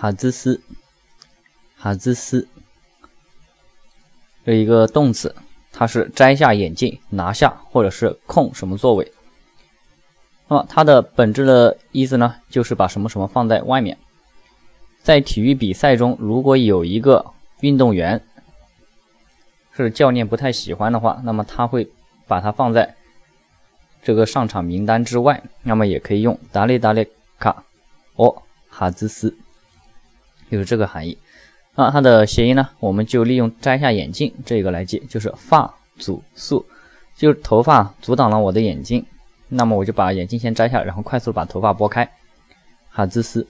哈兹斯，哈兹斯，这一个动词，它是摘下眼镜，拿下或者是空什么座位。那么它的本质的意思呢，就是把什么什么放在外面。在体育比赛中，如果有一个运动员是教练不太喜欢的话，那么他会把它放在这个上场名单之外。那么也可以用达列达列卡哦哈兹斯，有这个含义。那它的谐音呢，我们就利用摘下眼镜这个来记，就是发阻素，就是头发阻挡了我的眼睛，那么我就把眼镜先摘下，然后快速把头发拨开，哈兹斯。